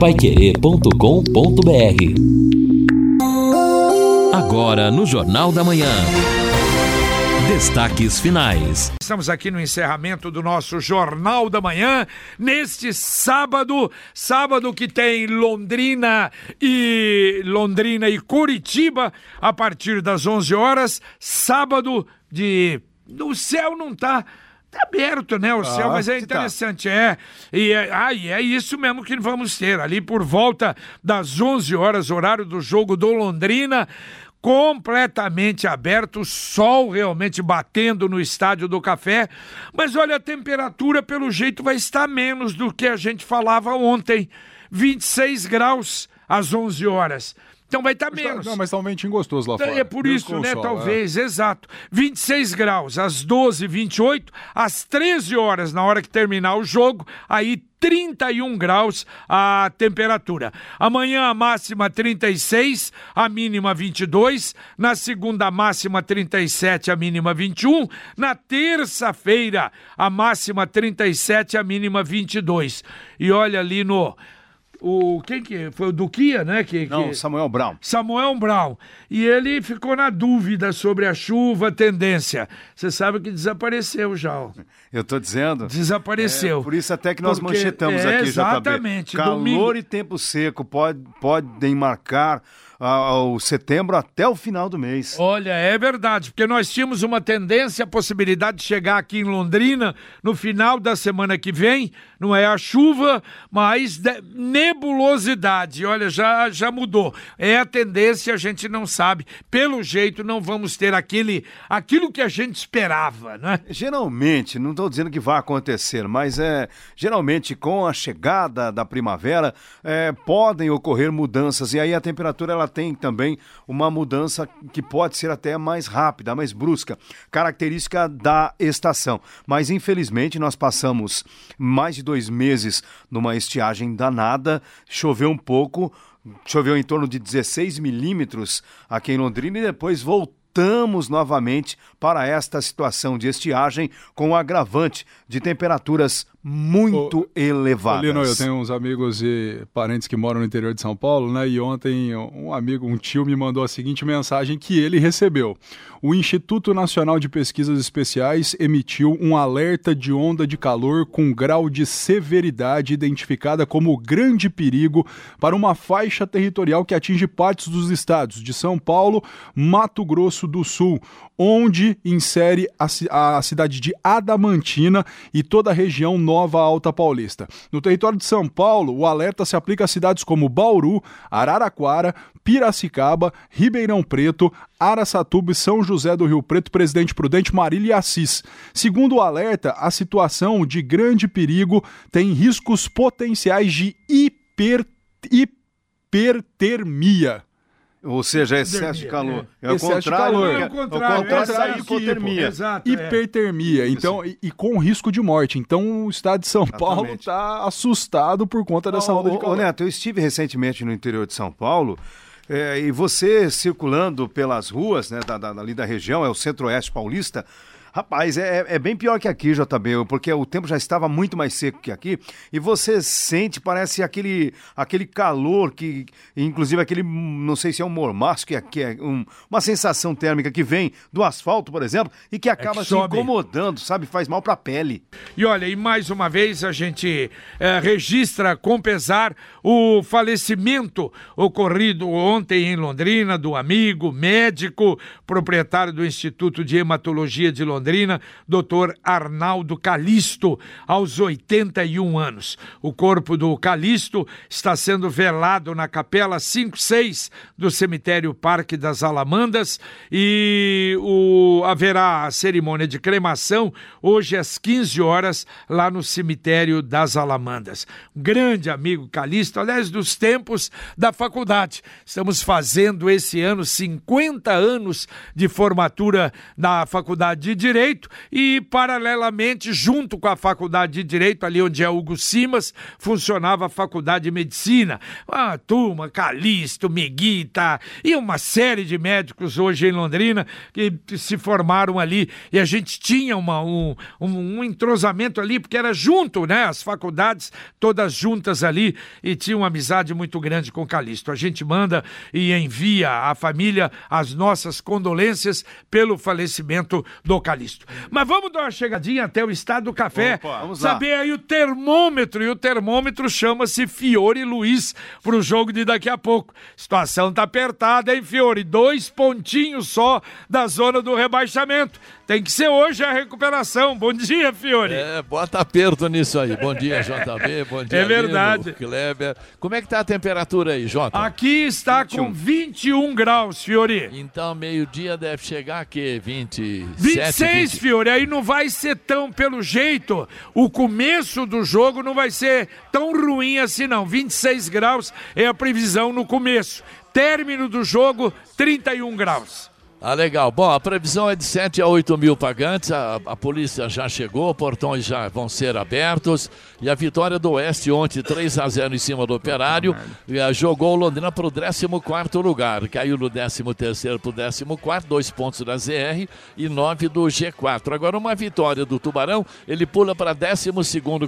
paiquerê.com.br Agora no Jornal da Manhã. Destaques finais. Estamos aqui no encerramento do nosso Jornal da Manhã, neste sábado, sábado que tem Londrina e Londrina e Curitiba a partir das 11 horas, sábado de o céu não tá Tá aberto, né, o céu, ah, mas é tá. interessante, tá. é. E é, ah, e é isso mesmo que vamos ter. Ali por volta das 11 horas, horário do jogo do Londrina, completamente aberto, sol realmente batendo no estádio do Café, mas olha, a temperatura pelo jeito vai estar menos do que a gente falava ontem, 26 graus às 11 horas. Então vai estar tá menos. Tá, não, mas tá um ventinho gostoso lá fora. É por isso, né? Sol, talvez, é. exato. 26 graus às 12 28 às 13 horas, na hora que terminar o jogo, aí 31 graus a temperatura. Amanhã a máxima 36, a mínima 22. Na segunda, a máxima 37, a mínima 21. Na terça-feira, a máxima 37, a mínima 22. E olha ali no o quem que foi o Duquia, né? Que, Não, que... Samuel Brown. Samuel Brown. E ele ficou na dúvida sobre a chuva, tendência. Você sabe que desapareceu já. Eu tô dizendo. Desapareceu. É, por isso até que nós Porque, manchetamos é, aqui, exatamente, JB. Calor domingo... e tempo seco pode, podem marcar ao setembro até o final do mês. Olha, é verdade, porque nós tínhamos uma tendência, a possibilidade de chegar aqui em Londrina no final da semana que vem, não é a chuva, mas nebulosidade. Olha, já, já mudou. É a tendência, a gente não sabe. Pelo jeito, não vamos ter aquele, aquilo que a gente esperava, né? Geralmente, não estou dizendo que vai acontecer, mas é geralmente com a chegada da primavera é, podem ocorrer mudanças e aí a temperatura ela tem também uma mudança que pode ser até mais rápida, mais brusca, característica da estação. Mas infelizmente nós passamos mais de dois meses numa estiagem danada, choveu um pouco, choveu em torno de 16 milímetros aqui em Londrina e depois voltou voltamos novamente para esta situação de estiagem com o agravante de temperaturas muito ô, elevadas. Lino, eu tenho uns amigos e parentes que moram no interior de São Paulo, né? E ontem um amigo, um tio, me mandou a seguinte mensagem que ele recebeu. O Instituto Nacional de Pesquisas Especiais emitiu um alerta de onda de calor com grau de severidade identificada como grande perigo para uma faixa territorial que atinge partes dos estados de São Paulo, Mato Grosso do Sul, onde insere a, a cidade de Adamantina e toda a região Nova Alta Paulista. No território de São Paulo, o alerta se aplica a cidades como Bauru, Araraquara, Piracicaba, Ribeirão Preto, Araçatuba e São José do Rio Preto, Presidente Prudente, Marília e Assis. Segundo o alerta, a situação de grande perigo tem riscos potenciais de hiper, hipertermia. Ou seja, excesso de calor. É, é o excesso de calor. É o contrário, é o contrário da hipotermia. Exato, é. Hipertermia. Então, e, e, com risco de morte. Então, o estado de São Exatamente. Paulo está assustado por conta dessa onda de calor. Ô, Neto, eu estive recentemente no interior de São Paulo. É, e você circulando pelas ruas né, da, da, ali da região, é o centro-oeste paulista, Rapaz, é, é bem pior que aqui, JB, porque o tempo já estava muito mais seco que aqui e você sente, parece aquele, aquele calor que, inclusive aquele, não sei se é um mormaço, que é, que é um, uma sensação térmica que vem do asfalto, por exemplo, e que acaba é que se incomodando, sabe? Faz mal para a pele. E olha, e mais uma vez a gente é, registra com pesar o falecimento ocorrido ontem em Londrina do amigo médico, proprietário do Instituto de Hematologia de Londrina Londrina, Dr. Arnaldo Calisto, aos 81 anos. O corpo do Calisto está sendo velado na Capela 56 do cemitério Parque das Alamandas e o, haverá a cerimônia de cremação hoje às 15 horas lá no cemitério das Alamandas. grande amigo Calisto, aliás, dos tempos da faculdade. Estamos fazendo esse ano 50 anos de formatura da Faculdade de Direito e, paralelamente, junto com a Faculdade de Direito, ali onde é Hugo Simas, funcionava a Faculdade de Medicina. Uma turma, Calixto, Meguita e uma série de médicos hoje em Londrina que se formaram ali e a gente tinha uma, um, um, um entrosamento ali, porque era junto, né? As faculdades todas juntas ali e tinha uma amizade muito grande com Calixto. A gente manda e envia à família as nossas condolências pelo falecimento do Calixto. Mas vamos dar uma chegadinha até o estado do café, Opa, vamos lá. saber aí o termômetro, e o termômetro chama-se Fiore Luiz pro jogo de daqui a pouco. Situação tá apertada, hein, Fiore? Dois pontinhos só da zona do rebaixamento. Tem que ser hoje a recuperação. Bom dia, Fiore. É, bota aperto nisso aí. Bom dia, JB. Bom dia, É verdade. Lino, Kleber. Como é que tá a temperatura aí, Jota? Aqui está com 21 graus, Fiore. Então, meio-dia deve chegar aqui, 27, 26, 20. Fiore, aí não vai ser tão pelo jeito. O começo do jogo não vai ser tão ruim assim, não. 26 graus é a previsão no começo. Término do jogo, 31 graus. Ah, legal. Bom, a previsão é de 7 a 8 mil pagantes. A, a polícia já chegou, portões já vão ser abertos. E a vitória do Oeste ontem, 3 a 0 em cima do Operário, eh, jogou o Londrina para o 14 lugar. Caiu no 13 para o 14, dois pontos da ZR e 9 do G4. Agora, uma vitória do Tubarão, ele pula para 12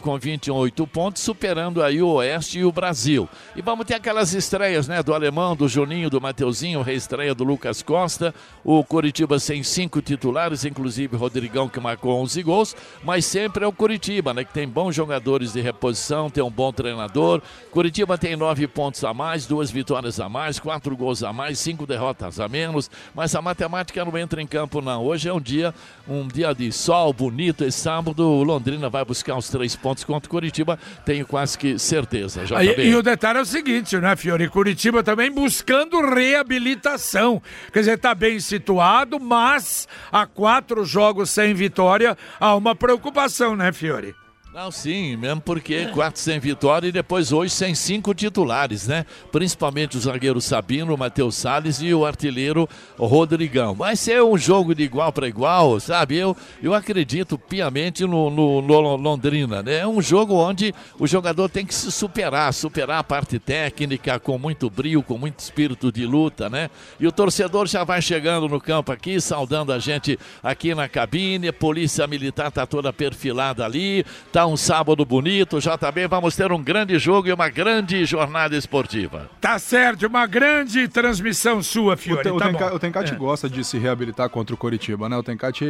com 28 pontos, superando aí o Oeste e o Brasil. E vamos ter aquelas estreias, né? Do Alemão, do Juninho, do Mateuzinho, reestreia do Lucas Costa. O Coritiba sem cinco titulares, inclusive Rodrigão, que marcou 11 gols, mas sempre é o Coritiba, né? Que tem bons jogadores de reposição, tem um bom treinador. Coritiba tem nove pontos a mais, duas vitórias a mais, quatro gols a mais, cinco derrotas a menos, mas a matemática não entra em campo, não. Hoje é um dia, um dia de sol bonito, esse sábado o Londrina vai buscar os três pontos contra o Coritiba, tenho quase que certeza. Já Aí, e o detalhe é o seguinte, né, Fiore? Curitiba também buscando reabilitação. Quer dizer, tá bem situado, mas há quatro jogos sem vitória, há uma preocupação, né, Fiore? Não, sim, mesmo porque quatro sem vitória e depois hoje sem cinco titulares, né? Principalmente o zagueiro Sabino, o Matheus Salles e o artilheiro Rodrigão. Vai ser um jogo de igual para igual, sabe? Eu, eu acredito piamente no, no, no Londrina, né? É um jogo onde o jogador tem que se superar, superar a parte técnica com muito brilho, com muito espírito de luta, né? E o torcedor já vai chegando no campo aqui, saudando a gente aqui na cabine, polícia militar tá toda perfilada ali, tá um sábado bonito, já também vamos ter um grande jogo e uma grande jornada esportiva. Tá certo, uma grande transmissão sua, Fiore. O tá o Tencati É. gosta de se reabilitar contra o Coritiba, né? O Tencati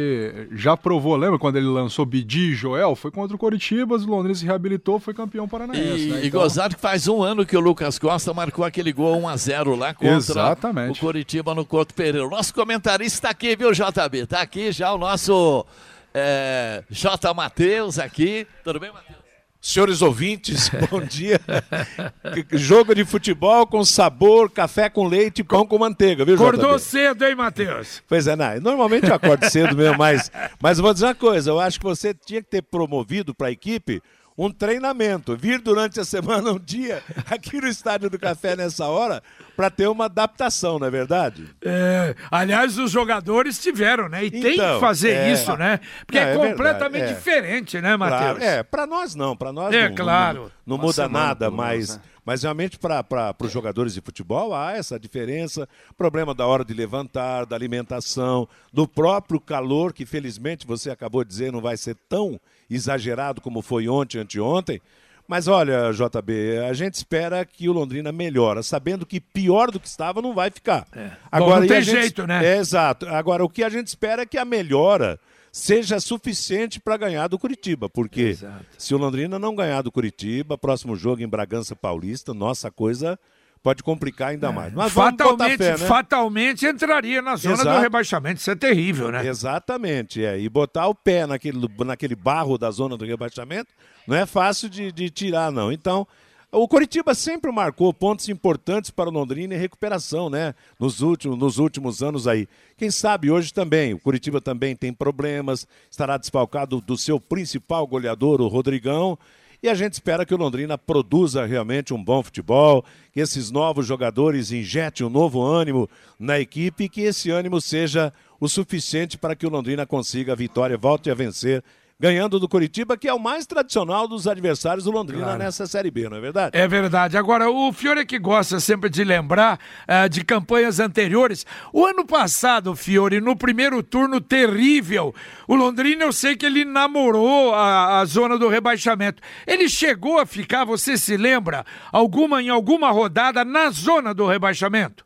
já provou, lembra quando ele lançou Bidi e Joel? Foi contra o Coritiba, o Londrina se reabilitou, foi campeão paranaense. E, né? e Então- gozado que faz um ano que o Lucas Costa marcou aquele gol 1x0 lá contra Exatamente. o Coritiba no Couto Pereira. O nosso comentarista está aqui, viu, JB? Está aqui já o nosso é, J. Matheus aqui. Tudo bem, Matheus? Senhores ouvintes, bom dia. Jogo de futebol com sabor, café com leite pão com manteiga, viu, Acordou cedo, hein, Matheus? Pois é, não, normalmente eu acordo cedo mesmo, mas, mas eu vou dizer uma coisa, eu acho que você tinha que ter promovido para a equipe um treinamento, vir durante a semana um dia aqui no Estádio do Café nessa hora para ter uma adaptação, não é verdade? É, aliás, os jogadores tiveram, né? E tem que Então, fazer é. isso, né? Porque Não, é, é completamente verdade, é. diferente, né, Matheus? Claro, é, para nós não, para nós É, não, claro. não, não muda nada, menos, mas, né? mas realmente para os jogadores de futebol há essa diferença, problema da hora de levantar, da alimentação, do próprio calor, que felizmente você acabou de dizer não vai ser tão exagerado como foi ontem, anteontem. Mas olha, JB, a gente espera que o Londrina melhora, sabendo que pior do que estava não vai ficar. Bom, não tem gente- jeito, né? É, exato. Agora, o que a gente espera é que a melhora seja suficiente para ganhar do Curitiba, porque se o Londrina não ganhar do Curitiba, próximo jogo em Bragança Paulista, nossa coisa pode complicar ainda mais. Mas Fatalmente, fé, né? fatalmente entraria na zona do Exato. rebaixamento. Isso é terrível, né? Exatamente, é. E botar o pé naquele, naquele barro da zona do rebaixamento não é fácil de, de tirar, não. Então, o Coritiba sempre marcou pontos importantes para o Londrina em recuperação, né? Nos últimos, nos últimos anos aí. Quem sabe hoje também. O Coritiba também tem problemas, estará desfalcado do seu principal goleador, o Rodrigão. E a gente espera que o Londrina produza realmente um bom futebol, que esses novos jogadores injetem um novo ânimo na equipe e que esse ânimo seja o suficiente para que o Londrina consiga a vitória, volte a vencer ganhando do Curitiba, que é o mais tradicional dos adversários do Londrina claro. nessa Série B, não é verdade? É verdade. Agora, o Fiore que gosta sempre de lembrar uh, de campanhas anteriores. O ano passado, Fiore, no primeiro turno terrível, o Londrina, eu sei que ele namorou a, a zona do rebaixamento. Ele chegou a ficar, você se lembra, alguma em alguma rodada na zona do rebaixamento?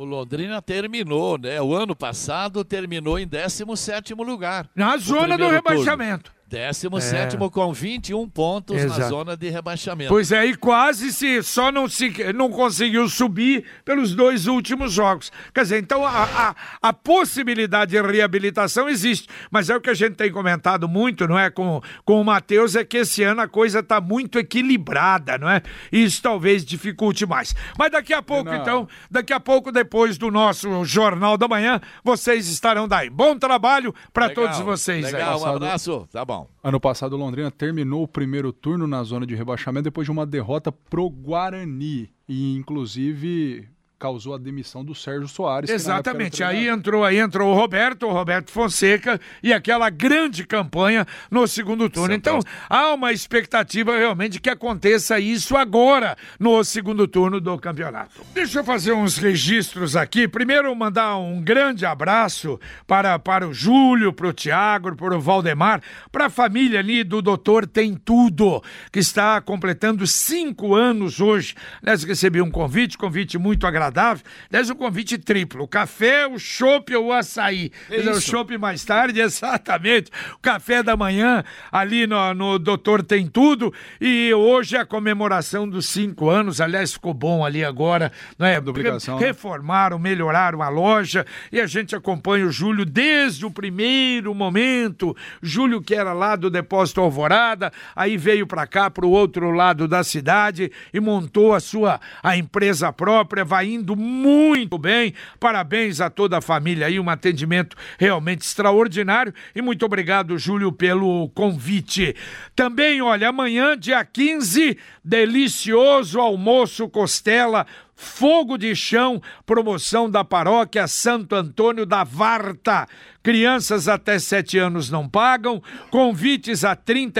O Londrina terminou, né? O ano passado terminou em 17 lugar. Na zona do rebaixamento. 17 é. com 21 pontos Exato. na zona de rebaixamento. Pois é, e quase se só não, se, não conseguiu subir pelos dois últimos jogos. Quer dizer, então a, a, a, possibilidade de reabilitação existe. Mas é o que a gente tem comentado muito, não é? Com, com o Matheus, é que esse ano a coisa está muito equilibrada, não é? E isso talvez dificulte mais. Mas daqui a pouco, não. então, daqui a pouco, depois do nosso Jornal da Manhã, vocês estarão daí. Bom trabalho para todos vocês Legal, aí. um abraço. Tá bom. Ano passado, o Londrina terminou o primeiro turno na zona de rebaixamento depois de uma derrota pro Guarani. E, inclusive, causou a demissão do Sérgio Soares. Exatamente. Aí entrou, aí entrou o Roberto, o Roberto Fonseca e aquela grande campanha no segundo turno. Então, há uma expectativa realmente que aconteça isso agora no segundo turno do campeonato. Deixa eu fazer uns registros aqui. Primeiro, mandar um grande abraço para, para o Júlio, para o Tiago, para o Valdemar, para a família ali do Doutor Tem Tudo, que está completando cinco anos hoje. Aliás, recebi um convite, convite muito agradável agradável, aliás, um convite triplo: o café, o chopp ou o açaí. É o chopp mais tarde, exatamente. O café da manhã, ali no, no Doutor Tem Tudo. E hoje é a comemoração dos cinco anos. Aliás, ficou bom ali agora. Não é? Duplicação, né? Reformaram, melhoraram a loja. E a gente acompanha o Júlio desde o primeiro momento. Júlio, que era lá do Depósito Alvorada, aí veio para cá, para o outro lado da cidade e montou a sua a empresa própria, vai indo indo muito bem. Parabéns a toda a família aí, um atendimento realmente extraordinário. E muito obrigado, Júlio, pelo convite. Também, olha, amanhã, dia 15, delicioso almoço costela Fogo de Chão, promoção da paróquia Santo Antônio da Varta. Crianças até 7 anos não pagam, convites a R$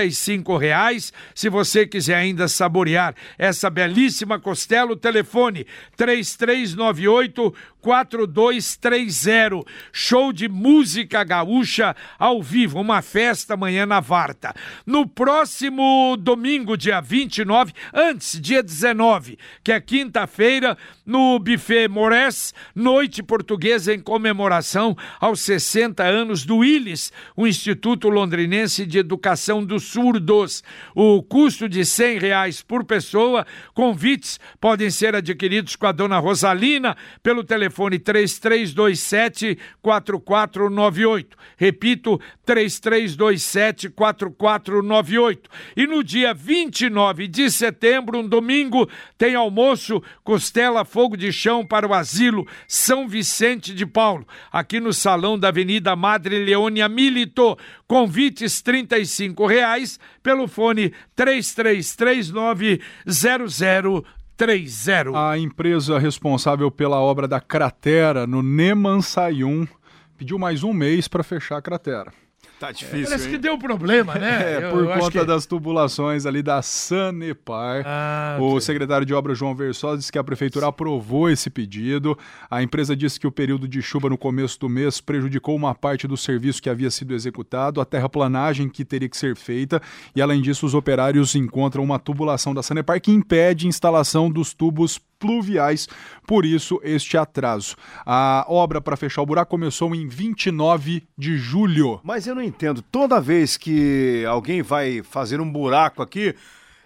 reais. Se você quiser ainda saborear essa belíssima costela, o telefone 3398 4230. Show de música gaúcha ao vivo, uma festa amanhã na Varta. No próximo domingo, dia 29, antes, dia 19, que é quinta-feira, no Buffet Mores, noite portuguesa em comemoração aos 60 anos do ILES, o Instituto Londrinense de Educação dos Surdos. O custo de cem reais por pessoa, convites podem ser adquiridos com a dona Rosalina pelo telefone 3327 4498. Repito, 3327 4498. E no dia 29 de setembro, um domingo, tem almoço Costela Fogo de Chão para o Asilo São Vicente de Paulo, aqui no salão da Avenida Madre Leônia Milito. Convites R$ reais pelo fone 3339 0030. A empresa responsável pela obra da cratera no Nemansayum pediu mais um mês para fechar a cratera. Tá difícil. Parece hein? que deu problema, né? É, por eu conta que... das tubulações ali da Sanepar. Ah, o okay. secretário de obras, João Versosa, disse que a prefeitura aprovou esse pedido. A empresa disse que o período de chuva no começo do mês prejudicou uma parte do serviço que havia sido executado, a terraplanagem que teria que ser feita, e além disso, os operários encontram uma tubulação da Sanepar que impede a instalação dos tubos pluviais, por isso este atraso. A obra para fechar o buraco começou em 29 de julho. Mas eu não entendo, toda vez que alguém vai fazer um buraco aqui,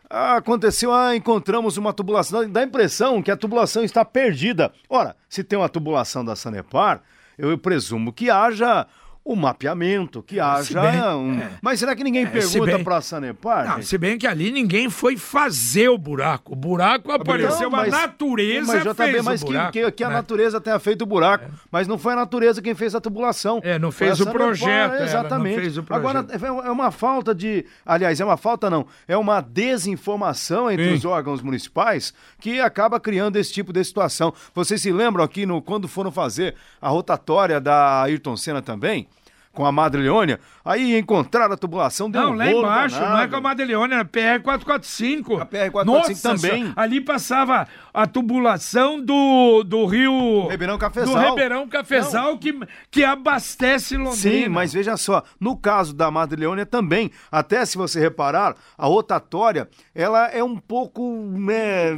aconteceu, ah, encontramos uma tubulação, dá a impressão que a tubulação está perdida. Ora, se tem uma tubulação da Sanepar, eu presumo que haja o mapeamento, que haja bem- um... é. Mas será que ninguém É, pergunta para a Sanepar? Não, gente? se bem que ali ninguém foi fazer o buraco. O buraco apareceu, Não, a natureza mas, JB, fez mas o que, buraco. que, que a né? natureza tenha feito o buraco, mas não foi a natureza quem fez a tubulação. É, não fez o projeto, não Exatamente. fez o Agora, projeto. é uma falta de... Aliás, é uma falta não, é uma desinformação entre Sim. os órgãos municipais que acaba criando esse tipo de situação. Vocês se lembram aqui no, quando foram fazer a rotatória da Ayrton Senna também? Com a Madre Leônia, aí encontraram a tubulação, deu Não, um lá rolo embaixo, não é danado. com a Madeleone, era PR-445. A PR-445 Nossa, também. Ali passava a tubulação do, do rio... Ribeirão Cafezal. Do Ribeirão Cafezal, que, que abastece Londrina. Sim, mas veja só, no caso da Madre Leônia também, até se você reparar, a rotatória, ela é um pouco, né,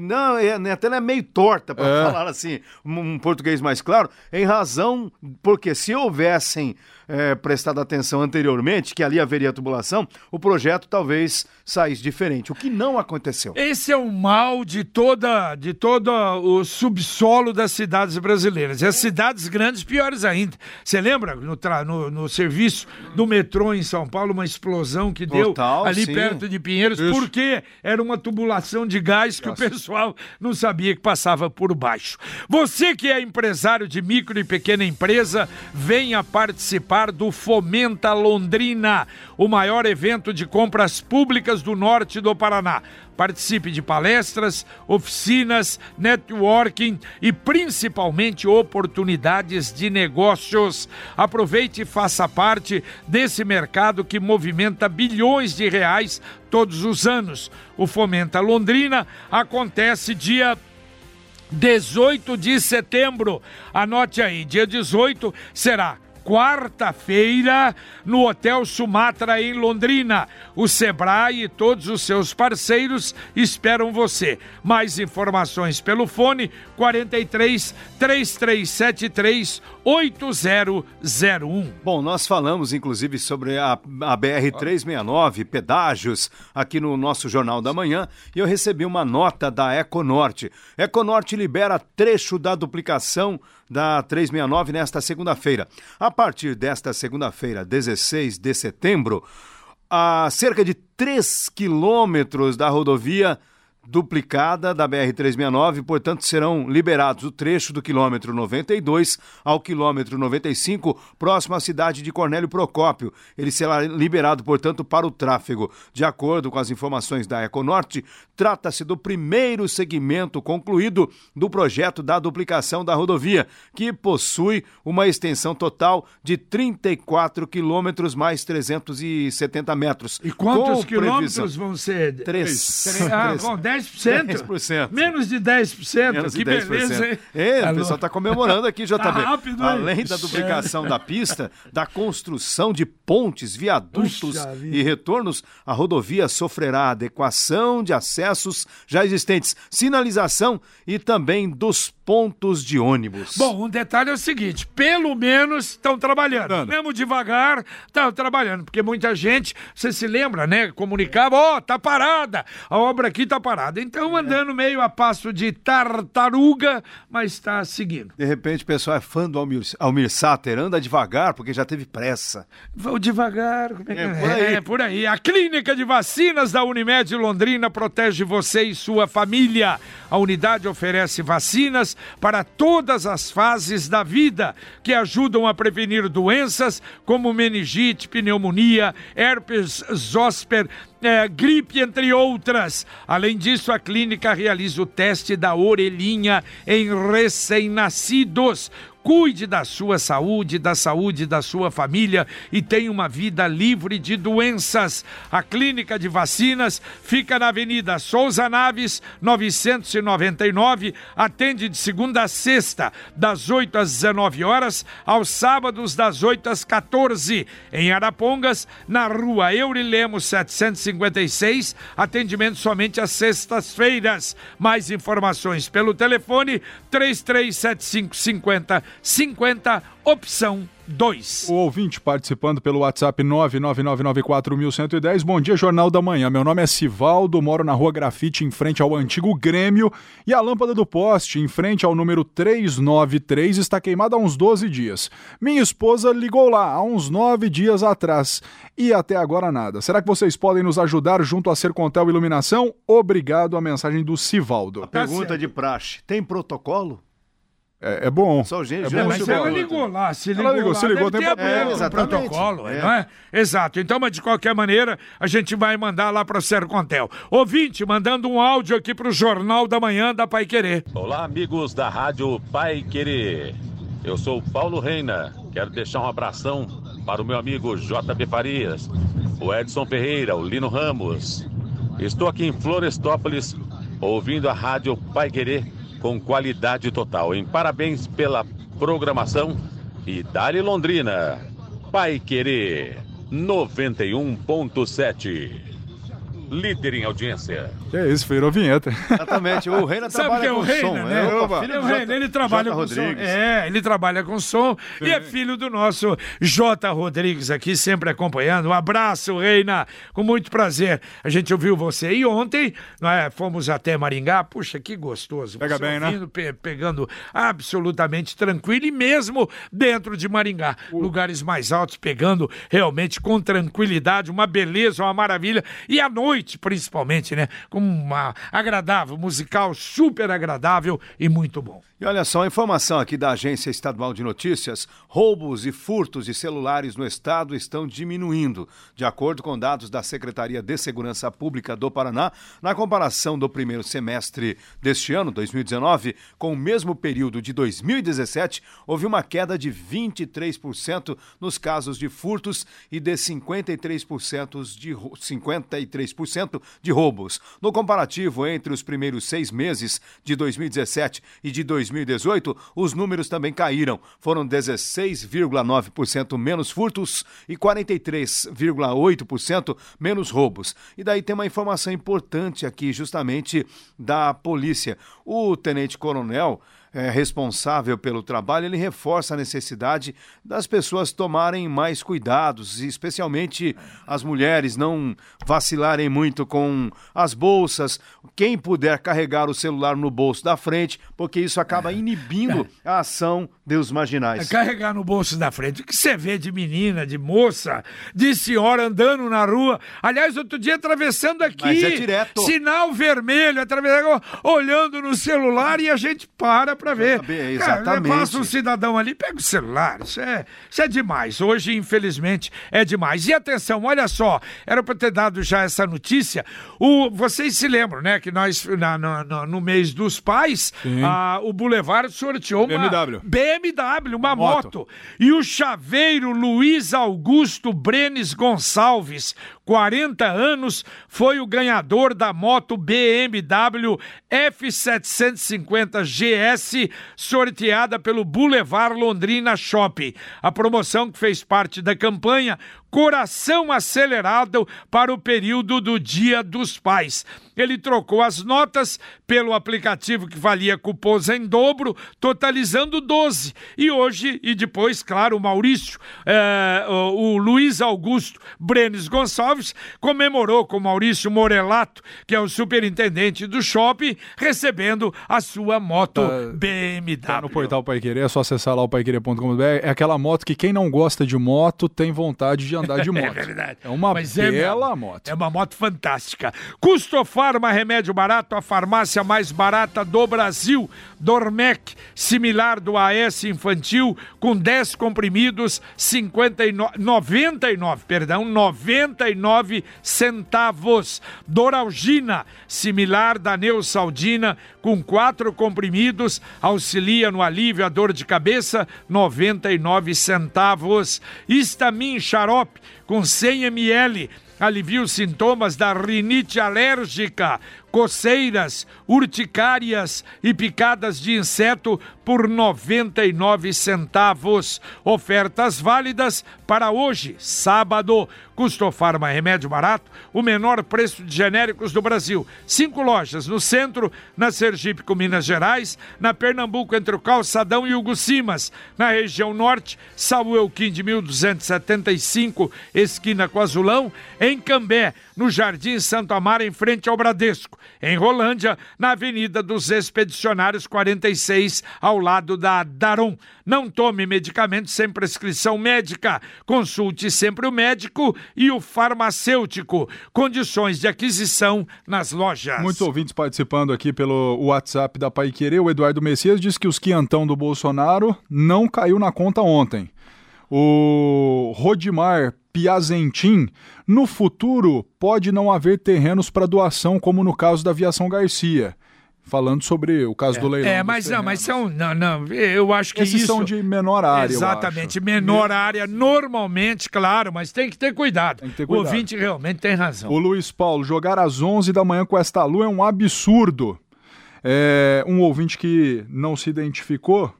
não, é, né, até ela é meio torta, para É. falar assim, um português mais claro, em razão, porque se houvessem é, prestado atenção anteriormente, que ali haveria tubulação, o projeto talvez saísse diferente, o que não aconteceu. Esse é o mal de toda, de todo o subsolo das cidades brasileiras. E as cidades grandes, piores ainda. Você lembra no, no, no serviço do metrô em São Paulo, uma explosão que deu Total, ali sim. perto de Pinheiros, porque era uma tubulação de gás que o pessoal não sabia que passava por baixo. Você que é empresário de micro e pequena empresa, venha participar do Fomenta Londrina, o maior evento de compras públicas do norte do Paraná. Participe de palestras, oficinas, networking e principalmente oportunidades de negócios. Aproveite e faça parte desse mercado que movimenta bilhões de reais todos os anos. O Fomenta Londrina acontece dia 18 de setembro. Anote aí, dia 18 será quarta-feira no Hotel Sumatra em Londrina. O Sebrae e todos os seus parceiros esperam você. Mais informações pelo fone 43 3373 8001. Bom, nós falamos inclusive sobre a, a BR-369, pedágios, aqui no nosso Jornal da Manhã, e eu recebi uma nota da Econorte. Econorte libera trecho da duplicação da 369 nesta segunda-feira. A partir desta segunda-feira, 16 de setembro, a cerca de 3 quilômetros da rodovia duplicada da BR-369, portanto, serão liberados o trecho do quilômetro 92 ao quilômetro 95, próximo à cidade de Cornélio Procópio. Ele será liberado, portanto, para o tráfego. De acordo com as informações da Econorte, trata-se do primeiro segmento concluído do projeto da duplicação da rodovia, que possui uma extensão total de 34 quilômetros mais 370 metros. E quantos quilômetros previsão- vão ser? Três. Ah, Três. bom, 10%? 10%. Menos de 10%. Menos que de 10%. beleza, hein? É, o pessoal está comemorando aqui, JB. Tá rápido, hein? Além da duplicação da pista, da construção de pontes, viadutos Puxa vida. e retornos, a rodovia sofrerá adequação de acessos já existentes, sinalização e também dos pontos de ônibus. Bom, um detalhe é o seguinte: pelo menos estão trabalhando. Mesmo devagar, estão trabalhando. Porque muita gente, você se lembra, né? Comunicava, ó, tá parada, a obra aqui tá parada. Então, andando meio a passo de tartaruga, mas está seguindo. De repente o pessoal é fã do Almir, Almir Sater, anda devagar porque já teve pressa. Vou devagar. como é que- É, por aí. É, por aí. A clínica de vacinas da Unimed Londrina protege você e sua família. A unidade oferece vacinas para todas as fases da vida, que ajudam a prevenir doenças como meningite, pneumonia, herpes zoster, eh, gripe, entre outras. Além disso, a clínica realiza o teste da orelhinha em recém-nascidos. Cuide da sua saúde, da saúde da sua família e tenha uma vida livre de doenças. A Clínica de Vacinas fica na Avenida Souza Naves, 999. Atende de segunda a sexta, das 8 às 19 horas, aos sábados, das 8 às 14. Em Arapongas, na rua Eurilemos 756. Atendimento somente às sextas-feiras. Mais informações pelo telefone 3375 50 50, opção 2. O ouvinte participando pelo WhatsApp 999941110. Bom dia, Jornal da Manhã. Meu nome é Sivaldo, moro na rua Grafite, em frente ao antigo Grêmio. E a lâmpada do poste, em frente ao número 393, está queimada há uns 12 dias. Minha esposa ligou lá há uns 9 dias atrás. E até agora nada. Será que vocês podem nos ajudar junto a Sercontel Iluminação? Obrigado. A mensagem do Sivaldo. Pergunta de praxe: tem protocolo? É, é bom. Só gente, é já bom, Mas Silvio. ela ligou lá, se ligou, Ela ligou, lá, se ligou, deve tem problema. É, protocolo, É. não é? Exato. Então, mas de qualquer maneira, a gente vai mandar lá para o Sercontel. Ouvinte, mandando um áudio aqui para o Jornal da Manhã da Pai Querer. Olá, amigos da Rádio Pai Querer. Eu sou o Paulo Reina. Quero deixar um abração para o meu amigo JB Farias, o Edson Ferreira, o Lino Ramos. Estou aqui em Florestópolis, ouvindo a Rádio Pai Querer com qualidade total. Em parabéns pela programação e Dali Londrina. Pai Querer 91.7. Líder em audiência. Que é isso, virou vinheta. Exatamente. O Reina Sabe trabalha que é o com Reina, som. né? É, Opa, filho é o do Reina, J- ele trabalha J. com som. Rodrigues. É, ele trabalha com som e é filho do nosso J. Rodrigues aqui, sempre acompanhando. Um abraço, Reina, com muito prazer. A gente ouviu você e ontem, não é, fomos até Maringá. Puxa, que gostoso. Pega Você bem, né? ouvindo, pe- pegando absolutamente tranquilo e mesmo dentro de Maringá, lugares mais altos, pegando realmente com tranquilidade, uma beleza, uma maravilha. E à noite, noite, principalmente, né? com uma agradável, musical, super agradável e muito bom. E olha só, a informação aqui da Agência Estadual de Notícias: roubos e furtos de celulares no estado estão diminuindo. De acordo com dados da Secretaria de Segurança Pública do Paraná, na comparação do primeiro semestre deste ano, 2019, com o mesmo período de 2017, houve uma queda de 23% nos casos de furtos e de 53% de 53% 3% de roubos. No comparativo entre os primeiros seis meses de 2017 e de 2018, os números também caíram. Foram 16,9% menos furtos e 43,8% menos roubos. E daí tem uma informação importante aqui, justamente da polícia. O tenente-coronel é, responsável pelo trabalho, ele reforça a necessidade das pessoas tomarem mais cuidados, especialmente as mulheres não vacilarem muito com as bolsas. Quem puder carregar o celular no bolso da frente, porque isso acaba inibindo a ação dos É marginais. carregar no bolso da frente. O que você vê de menina, de moça, de senhora andando na rua. Aliás, outro dia atravessando aqui. Mas é direto. Sinal vermelho, atravessando, olhando no celular e a gente para pra ver. Saber, Cara, exatamente. passa um cidadão ali, pega o celular. Isso é, isso é demais. Hoje, infelizmente, é demais. E atenção, olha só, era pra ter dado já essa notícia. O, vocês se lembram, né, que nós, na- na- no mês dos pais, a- o Boulevard sorteou uma BMW. BMW, uma moto. Moto. E o chaveiro Luiz Augusto Brenes Gonçalves, 40 anos, foi o ganhador da moto BMW F750 GS, sorteada pelo Boulevard Londrina Shopping. A promoção que fez parte da campanha Coração Acelerado para o período do Dia dos Pais. Ele trocou as notas pelo aplicativo que valia cupons em dobro, totalizando 12. E hoje, e depois, claro, o Maurício, eh, o, o Luiz Augusto Brenes Gonçalves, comemorou com Maurício Morelato, que é o superintendente do shopping, recebendo a sua moto BMW. Tá no portal Pai Querer, é só acessar lá o paiquerer.com.br. É aquela moto que quem não gosta de moto tem vontade de andar de moto. É verdade. É uma Mas é bela mesmo. moto. É uma moto fantástica. Custofarma Remédio Barato, a farmácia mais barata do Brasil. Dormec, similar do AS infantil, com 10 comprimidos, 59, 99, perdão, 99 centavos. Doralgina, similar da Neosaldina, com 4 comprimidos, auxilia no alívio à dor de cabeça, 99 centavos. Histamin Xarope, com 100 ml, alivia os sintomas da rinite alérgica. coceiras, urticárias e picadas de inseto por 99 centavos. Ofertas válidas para hoje, sábado. Custofarma Remédio Barato, o menor preço de genéricos do Brasil. Cinco lojas no centro, na Sergipe com Minas Gerais, na Pernambuco entre o Calçadão e o Gucimas, na região norte, Samuel Kim de 1275, esquina com Azulão, em Cambé, no Jardim Santo Amaro, em frente ao Bradesco. Em Rolândia, na Avenida dos Expedicionários 46, ao lado da Daron. Não tome medicamentos sem prescrição médica. Consulte sempre o médico e o farmacêutico. Condições de aquisição nas lojas. Muitos ouvintes participando aqui pelo WhatsApp da Pai Querer. O Eduardo Messias diz que os quiantão do Bolsonaro não caiu na conta ontem. O Rodimar Piazentin, no futuro pode não haver terrenos para doação, como no caso da Aviação Garcia falando sobre o caso é, do leilão. É, mas não, mas são. Não, não, eu acho que Esses isso. são de menor área. Exatamente, menor Me... área, normalmente, claro, mas tem que ter cuidado. Tem que ter cuidado. O ouvinte realmente tem razão. O Luiz Paulo, jogar às 11 da manhã com esta lua é um absurdo. É, um ouvinte que não se identificou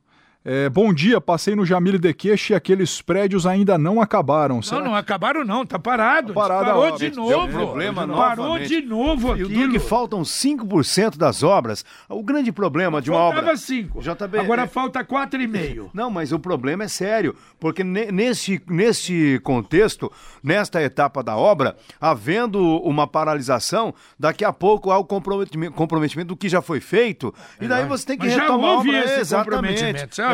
é, bom dia, passei no Jamile de Queixe e aqueles prédios ainda não acabaram. Não, não acabaram não, tá parado. Tá parado Parou de novo. problema Parou novamente. de novo E o aquilo. que faltam 5% das obras. O grande problema de uma Faltava obra... cinco. JB, Agora é- falta quatro e meio. Não, mas o problema é sério, porque ne- neste, neste contexto, nesta etapa da obra, havendo uma paralisação, daqui a pouco há o comprometimento, comprometimento do que já foi feito, e daí você tem que Mas já retomar a houve obra. esse Exatamente.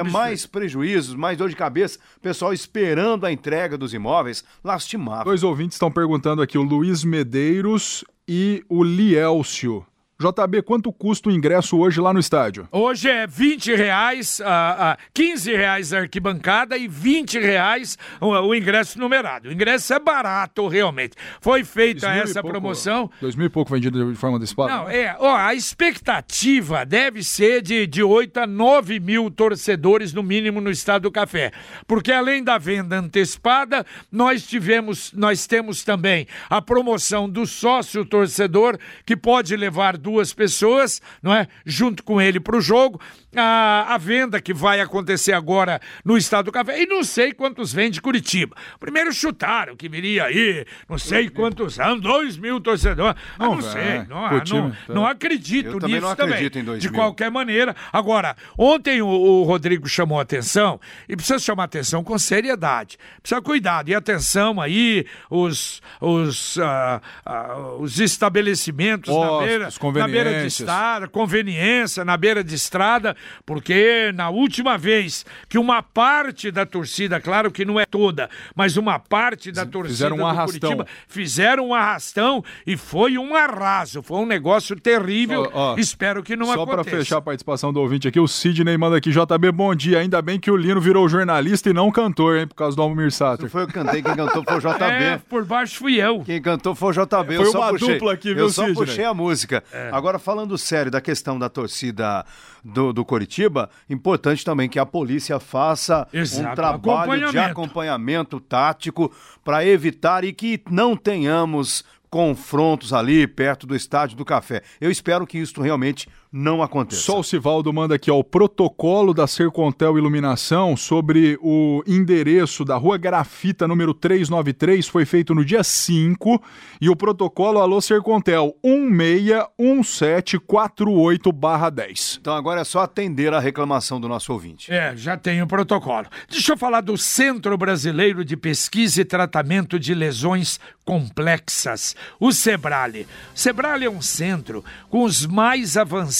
É mais prejuízos, mais dor de cabeça, pessoal esperando a entrega dos imóveis, lastimável. Dois ouvintes estão perguntando aqui, o Luiz Medeiros e o Lielcio. JB, quanto custa o ingresso hoje lá no estádio? Hoje é 20 reais, ah, ah, 15 reais a arquibancada e 20 reais o, o ingresso numerado. O ingresso é barato, realmente. Foi feita essa pouco- promoção. Dois mil e pouco vendido de forma antecipada? Não, é, ó, a expectativa deve ser de, de 8 a 9 mil torcedores, no mínimo, no Estado do Café. Porque além da venda antecipada, nós tivemos, nós temos também a promoção do sócio torcedor, que pode levar duas pessoas, não é? Junto com ele para o jogo. A, a venda que vai acontecer agora no Estado do Café. E não sei quantos vem de Curitiba. Primeiro chutaram que viria aí, não sei quantos anos, dois mil torcedores. Ah, Não, não sei, não, Curitiba, não, tá. não acredito Eu também nisso não acredito em 2000. De qualquer maneira. Agora, ontem o, o Rodrigo chamou atenção e precisa chamar atenção com seriedade. Precisa cuidado. E atenção aí, os, os, ah, ah, os estabelecimentos na Postos, beira, na beira de estrada, conveniência na beira de estrada, porque na última vez que uma parte da torcida, claro que não é toda, mas uma parte da torcida Fizeram um do arrastão. Curitiba fizeram um arrastão e foi um arraso, foi um negócio terrível. Ó, ó, Espero que não Só para aconteça. fechar a participação do ouvinte aqui, o Sidney manda aqui, JB, bom dia. Ainda bem que o Lino virou jornalista e não cantor, hein, por causa do Almir Sater. Foi eu que cantei, quem cantou foi o JB. É, por baixo fui eu. Quem cantou foi o JB. eu Foi só uma puxei, dupla aqui, Eu viu, só Sidney? puxei a música. Agora, falando sério da questão da torcida do, do Coritiba, importante também que a polícia faça Exato, um trabalho de acompanhamento. acompanhamento tático para evitar e que não tenhamos confrontos ali perto do Estádio do Café. Eu espero que isso realmente não aconteça. Só o Sivaldo manda aqui, ó, o protocolo da Sercontel Iluminação sobre o endereço da Rua Grafita, número 393, foi feito no dia 5 e o protocolo Alô Sercontel 161748-10. Então agora é só atender a reclamação do nosso ouvinte. É, já tem o protocolo. Deixa eu falar do Centro Brasileiro de Pesquisa e Tratamento de Lesões Complexas, o Sebrale. O Sebrale é um centro com os mais avançados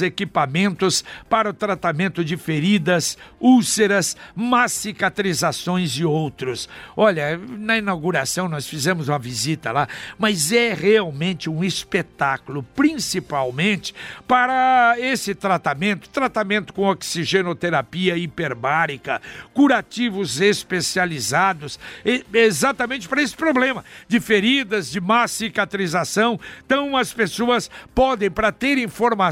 equipamentos para o tratamento de feridas, úlceras, má cicatrizações e outros. Olha, na inauguração nós fizemos uma visita lá, mas é realmente um espetáculo, principalmente para esse tratamento, tratamento com oxigenoterapia hiperbárica, curativos especializados, exatamente para esse problema de feridas, de má cicatrização. Então as pessoas podem, para ter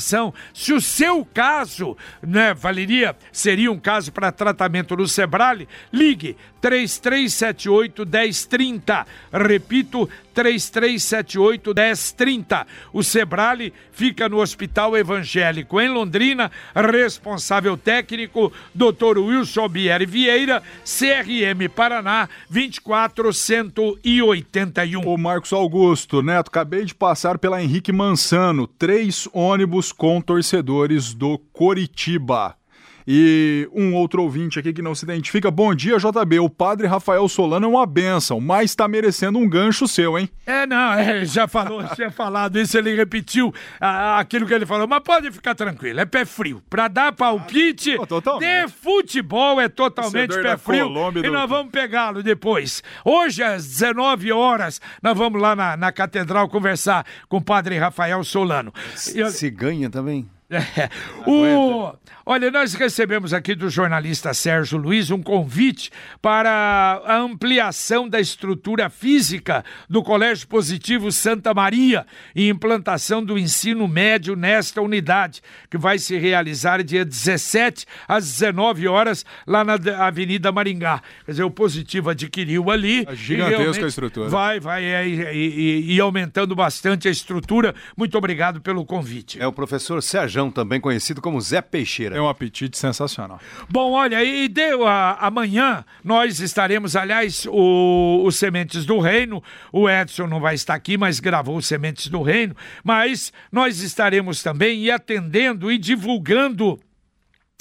informação, se o seu caso, né, valeria, seria um caso para tratamento no Sebrale, ligue 3378 1030. Repito, 3378 1030. O Sebrale fica no Hospital Evangélico em Londrina, responsável técnico Dr. Wilson Bieri Vieira, CRM Paraná 24181. O Marcos Augusto, Neto, acabei de passar pela Henrique Mansano, três ônibus com torcedores do Coritiba. E um outro ouvinte aqui que não se identifica. Bom dia, JB. O padre Rafael Solano é uma benção, mas está merecendo um gancho seu, hein? É, não, é, já falou, tinha falado isso, ele repetiu ah, aquilo que ele falou. Mas pode ficar tranquilo, é pé frio. Pra dar palpite Ah, de futebol é totalmente pé frio. Colômbia E do- nós vamos pegá-lo depois. Hoje, às 19 horas, nós vamos lá na, na catedral conversar com o padre Rafael Solano. E- Se ganha também. é. O... Olha, nós recebemos aqui do jornalista Sérgio Luiz um convite para a ampliação da estrutura física do Colégio Positivo Santa Maria e implantação do ensino médio nesta unidade, que vai se realizar dia 17 às 19 horas lá na Avenida Maringá. Quer dizer, o Positivo adquiriu ali. É e gigantesca a estrutura. Vai, vai, é, e, e- e aumentando bastante a estrutura. Muito obrigado pelo convite. É o professor Serjão, também conhecido como Zé Peixeira. É um apetite sensacional. Bom, olha, e deu a, amanhã nós estaremos, aliás, o, o Sementes do Reino, o Edson não vai estar aqui, mas gravou o Sementes do Reino, mas nós estaremos também e atendendo e divulgando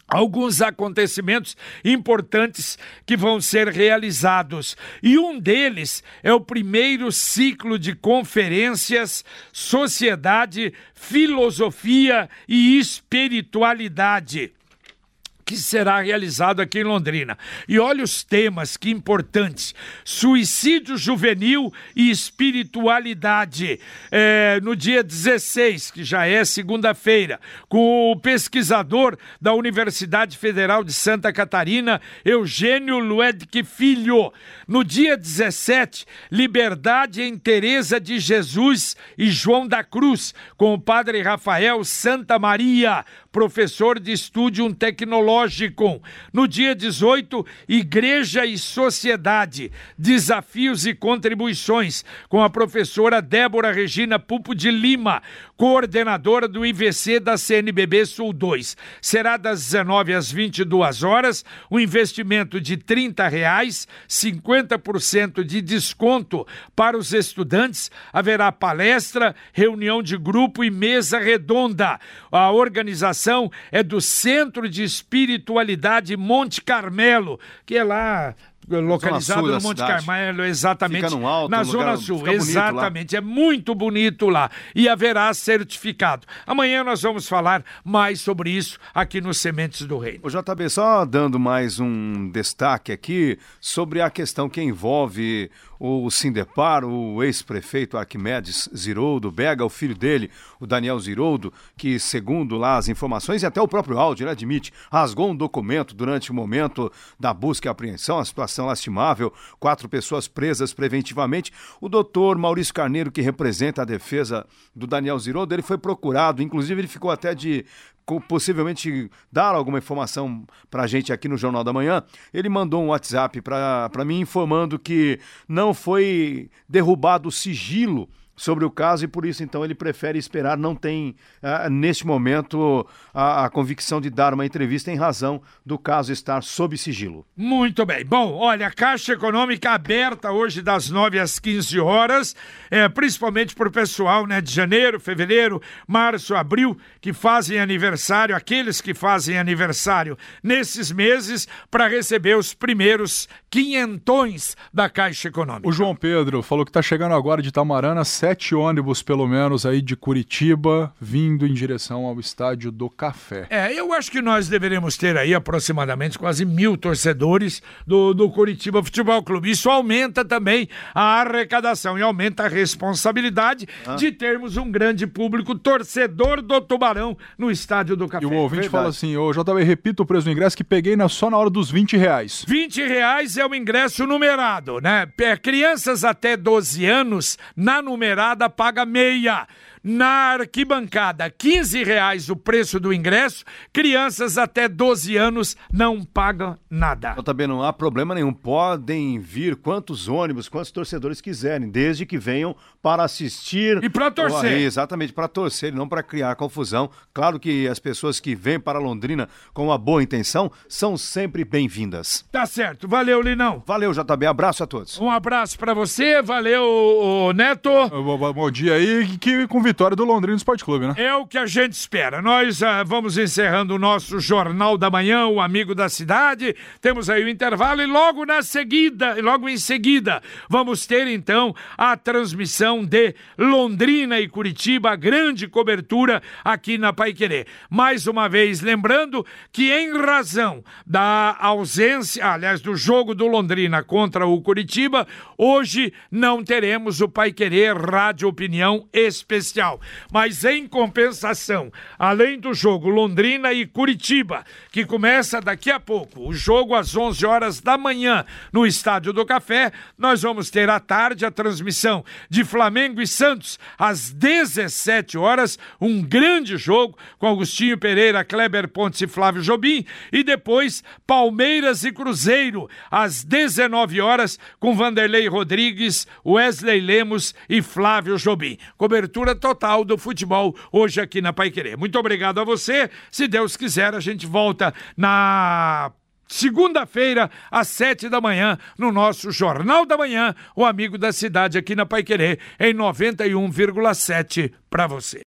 alguns acontecimentos importantes que vão ser realizados. E um deles é o primeiro ciclo de conferências Sociedade, Filosofia e Espiritualidade que será realizado aqui em Londrina. E olha os temas que importantes: suicídio juvenil e espiritualidade. É, no dia 16, que já é segunda-feira, com o pesquisador da Universidade Federal de Santa Catarina, Eugênio Luedke Filho. No dia 17, Liberdade em Teresa de Jesus e João da Cruz, com o padre Rafael Santa Maria, professor de Estúdio Tecnológico. No dia 18, Igreja e Sociedade, Desafios e Contribuições, com a professora Débora Regina Pupo de Lima, coordenadora do IVC da CNBB Sul 2. Será das 19 às 22 horas, um investimento de 30 reais, 50% de desconto para os estudantes. Haverá palestra, reunião de grupo e mesa redonda. A organização é do Centro de Espiritualidade Monte Carmelo, que é lá localizado sul da no Monte cidade. Carmelo, exatamente. Fica num alto, na um Zona Sul, exatamente. É muito bonito lá. E haverá certificado. Amanhã nós vamos falar mais sobre isso aqui no Sementes do Reino. O JB, só dando mais um destaque aqui sobre a questão que envolve o Sindepar, o ex-prefeito Arquimedes Ziroldo Bega, o filho dele, o Daniel Ziroldo, que segundo lá as informações e até o próprio áudio, ele admite, rasgou um documento durante o momento da busca e apreensão, a situação lastimável, quatro pessoas presas preventivamente. O doutor Maurício Carneiro, que representa a defesa do Daniel Ziroldo, ele foi procurado, inclusive ele ficou até de possivelmente dar alguma informação para a gente aqui no Jornal da Manhã, ele mandou um WhatsApp para mim informando que não foi derrubado o sigilo sobre o caso e por isso então ele prefere esperar, não tem ah, neste momento a, a convicção de dar uma entrevista em razão do caso estar sob sigilo. Muito bem. Bom, olha, a Caixa Econômica aberta hoje das 9 às 15 horas, é, principalmente para o pessoal né, de janeiro, fevereiro, março, abril, que fazem aniversário, aqueles que fazem aniversário nesses meses, para receber os primeiros quinhentões da Caixa Econômica. O João Pedro falou que tá chegando agora de Tamarana, sete ônibus pelo menos aí de Curitiba, vindo em direção ao estádio do Café. É, eu acho que nós deveremos ter aí aproximadamente quase mil torcedores do, do Curitiba Futebol Clube. Isso aumenta também a arrecadação e aumenta a responsabilidade de termos um grande público torcedor do Tubarão no estádio do Café. E o ouvinte verdade. fala assim, ô JB, repita o preço do ingresso que peguei na, só na hora dos 20 reais. 20 reais é o ingresso numerado, né? É, Crianças até 12 anos, na numerada, paga meia. Na arquibancada. 15 reais o preço do ingresso. Crianças até 12 anos não pagam nada. Então, também não há problema nenhum. Podem vir quantos ônibus, quantos torcedores quiserem, desde que venham para assistir. E para torcer. Exatamente, para torcer, não para criar confusão. Claro que as pessoas que vêm para Londrina com uma boa intenção são sempre bem-vindas. Tá certo. Valeu, Linão. Valeu, JB. Abraço a todos. Um abraço para você. Valeu, Neto. Bom, bom dia aí, que com vitória do Londrina Esporte Clube, né? É o que a gente espera. Nós ah, vamos encerrando o nosso Jornal da Manhã, o Amigo da Cidade. Temos aí o intervalo e logo na seguida, logo em seguida, vamos ter então a transmissão de Londrina e Curitiba, grande cobertura aqui na Paiquerê. Mais uma vez, lembrando que em razão da ausência, aliás, do jogo do Londrina contra o Curitiba, hoje não teremos o Paiquerê Rádio Opinião Especial. Mas em compensação, além do jogo Londrina e Curitiba, que começa daqui a pouco, o jogo às 11 horas da manhã no Estádio do Café, nós vamos ter à tarde a transmissão de Flamengo e Santos às 17 horas, um grande jogo com Agostinho Pereira, Kleber Pontes e Flávio Jobim, e depois Palmeiras e Cruzeiro às 19 horas com Vanderlei Rodrigues, Wesley Lemos e Flávio Jobim. Cobertura total do futebol hoje aqui na Paiquerê. Muito obrigado a você. Se Deus quiser, a gente volta na segunda-feira, às sete da manhã, no nosso Jornal da Manhã, o Amigo da Cidade aqui na Paiquerê, em 91,7 para você.